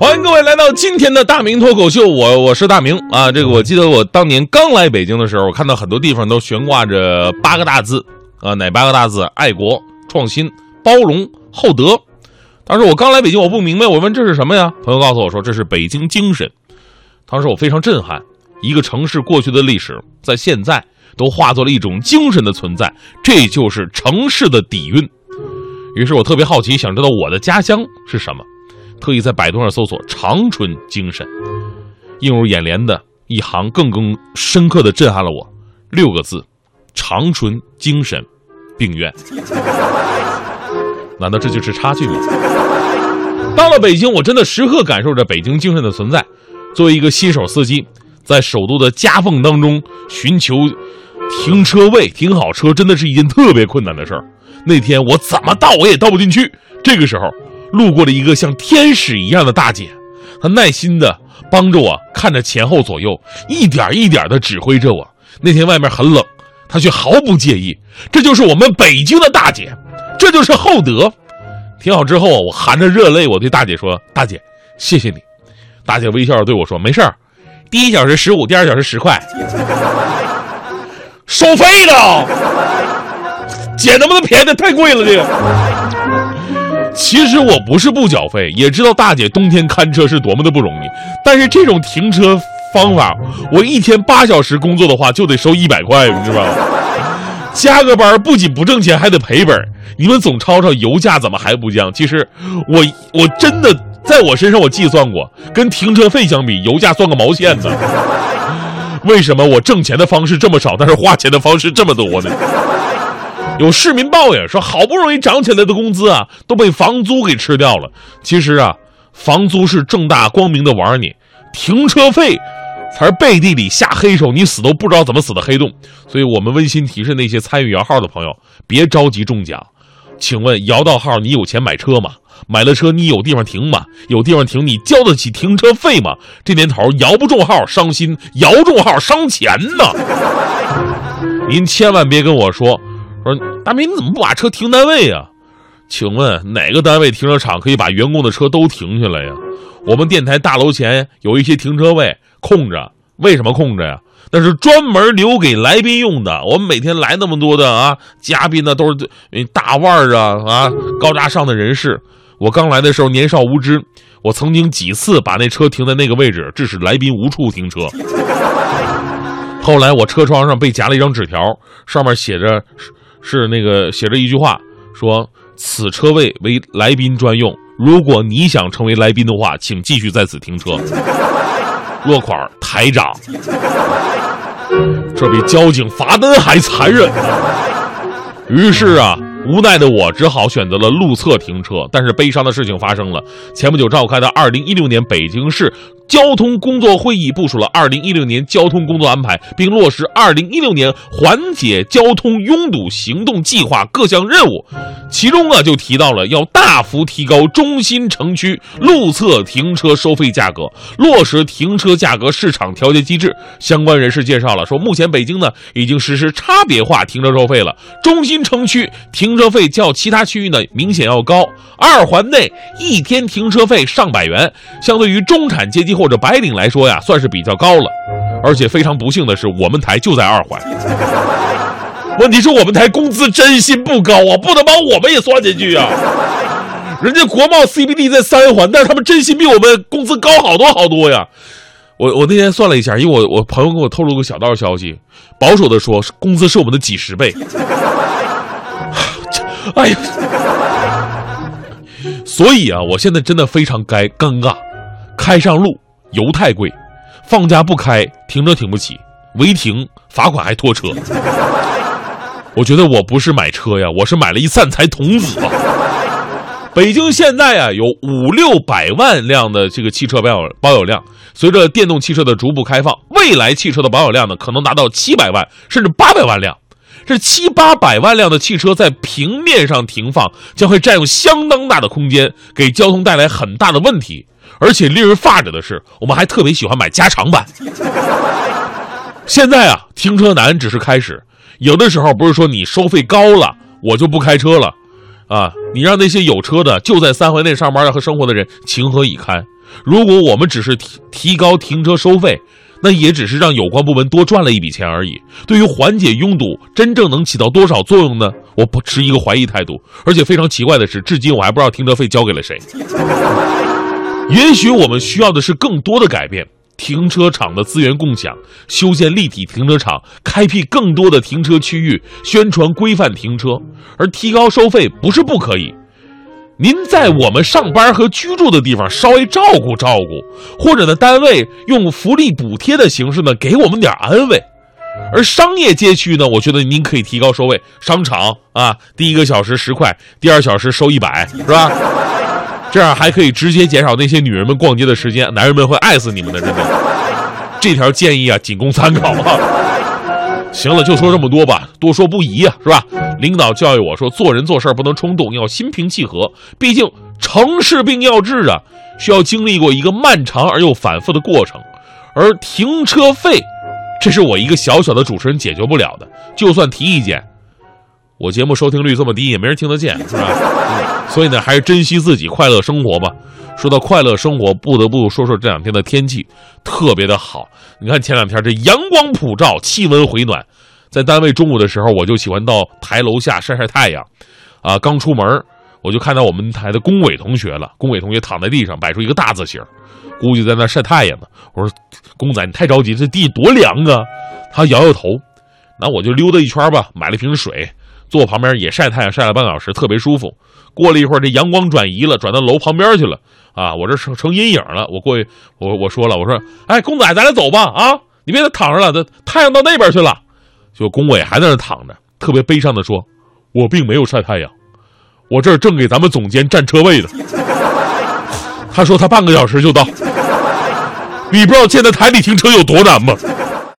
欢迎各位来到今天的大明脱口秀，我我是大明啊。这个我记得我当年刚来北京的时候，我看到很多地方都悬挂着八个大字啊，哪八个大字？爱国、创新、包容、厚德。当时我刚来北京，我不明白，我问这是什么呀？朋友告诉我说这是北京精神。当时我非常震撼，一个城市过去的历史，在现在都化作了一种精神的存在，这就是城市的底蕴。于是我特别好奇，想知道我的家乡是什么。特意在百度上搜索“长春精神”，映入眼帘的一行更更深刻的震撼了我，六个字：“长春精神病院”。难道这就是差距吗？到了北京，我真的时刻感受着北京精神的存在。作为一个新手司机，在首都的夹缝当中寻求停车位、停好车，真的是一件特别困难的事儿。那天我怎么倒我也倒不进去。这个时候。路过了一个像天使一样的大姐，她耐心的帮着我看着前后左右，一点一点的指挥着我。那天外面很冷，她却毫不介意。这就是我们北京的大姐，这就是厚德。停好之后，我含着热泪，我对大姐说：“大姐，谢谢你。”大姐微笑着对我说：“没事儿，第一小时十五，第二小时十块，收费的。姐能不能便宜点？太贵了，这个。”其实我不是不缴费，也知道大姐冬天看车是多么的不容易。但是这种停车方法，我一天八小时工作的话就得收一百块，你知道吗？加个班不仅不挣钱，还得赔本。你们总吵吵油价怎么还不降？其实我我真的在我身上我计算过，跟停车费相比，油价算个毛线呢？为什么我挣钱的方式这么少，但是花钱的方式这么多呢？有市民抱怨说：“好不容易涨起来的工资啊，都被房租给吃掉了。”其实啊，房租是正大光明的玩你，停车费才是背地里下黑手，你死都不知道怎么死的黑洞。所以我们温馨提示那些参与摇号的朋友，别着急中奖。请问摇到号，你有钱买车吗？买了车，你有地方停吗？有地方停，你交得起停车费吗？这年头摇不中号伤心，摇中号伤钱呢。您千万别跟我说。大明，你怎么不把车停单位呀？请问哪个单位停车场可以把员工的车都停下来呀？我们电台大楼前有一些停车位空着，为什么空着呀？那是专门留给来宾用的。我们每天来那么多的啊嘉宾呢，都是大腕儿啊啊高大上的人士。我刚来的时候年少无知，我曾经几次把那车停在那个位置，致使来宾无处停车。后来我车窗上被夹了一张纸条，上面写着。是那个写着一句话，说此车位为来宾专用，如果你想成为来宾的话，请继续在此停车。落款台长，这比交警罚单还残忍。于是啊。无奈的我只好选择了路侧停车，但是悲伤的事情发生了。前不久召开的二零一六年北京市交通工作会议部署了二零一六年交通工作安排，并落实二零一六年缓解交通拥堵行动计划各项任务。其中啊，就提到了要大幅提高中心城区路侧停车收费价格，落实停车价格市场调节机制。相关人士介绍了说，目前北京呢已经实施差别化停车收费了，中心城区停。停车费较其他区域呢明显要高，二环内一天停车费上百元，相对于中产阶级或者白领来说呀，算是比较高了。而且非常不幸的是，我们台就在二环。问题是我们台工资真心不高啊，不能把我们也算进去啊。人家国贸 CBD 在三环，但是他们真心比我们工资高好多好多呀。我我那天算了一下，因为我我朋友给我透露个小道消息，保守的说，工资是我们的几十倍。哎呀，所以啊，我现在真的非常该尴尬。开上路油太贵，放假不开停车停不起，违停罚款还拖车。我觉得我不是买车呀，我是买了一散财童子啊。北京现在啊有五六百万辆的这个汽车保有保有量，随着电动汽车的逐步开放，未来汽车的保有量呢可能达到七百万甚至八百万辆。这七八百万辆的汽车在平面上停放，将会占用相当大的空间，给交通带来很大的问题。而且令人发指的是，我们还特别喜欢买加长版。现在啊，停车难只是开始，有的时候不是说你收费高了，我就不开车了，啊，你让那些有车的就在三环内上班和生活的人情何以堪？如果我们只是提提高停车收费，那也只是让有关部门多赚了一笔钱而已。对于缓解拥堵，真正能起到多少作用呢？我不持一个怀疑态度。而且非常奇怪的是，至今我还不知道停车费交给了谁。也许我们需要的是更多的改变。停车场的资源共享，修建立体停车场，开辟更多的停车区域，宣传规范停车，而提高收费不是不可以。您在我们上班和居住的地方稍微照顾照顾，或者呢，单位用福利补贴的形式呢，给我们点安慰。而商业街区呢，我觉得您可以提高收费，商场啊，第一个小时十块，第二小时收一百，是吧？这样还可以直接减少那些女人们逛街的时间，男人们会爱死你们的，真的。这条建议啊，仅供参考啊。行了，就说这么多吧，多说不宜啊，是吧？领导教育我说，做人做事不能冲动，要心平气和。毕竟成事病要治啊，需要经历过一个漫长而又反复的过程。而停车费，这是我一个小小的主持人解决不了的。就算提意见，我节目收听率这么低，也没人听得见，是吧？所以呢，还是珍惜自己，快乐生活吧。说到快乐生活，不得不说说这两天的天气特别的好。你看前两天这阳光普照，气温回暖，在单位中午的时候，我就喜欢到台楼下晒晒太阳。啊，刚出门我就看到我们台的龚伟同学了。龚伟同学躺在地上，摆出一个大字形，估计在那晒太阳呢。我说：“公仔，你太着急，这地多凉啊！”他摇摇头。那我就溜达一圈吧，买了瓶水。坐旁边也晒太阳，晒了半小时，特别舒服。过了一会儿，这阳光转移了，转到楼旁边去了。啊，我这成成阴影了。我过去，我我说了，我说，哎，公仔，咱俩走吧。啊，你别再躺着了，这太阳到那边去了。就龚伟还在那躺着，特别悲伤的说：“我并没有晒太阳，我这儿正给咱们总监占车位呢。”他说他半个小时就到。你不知道现在台里停车有多难吗？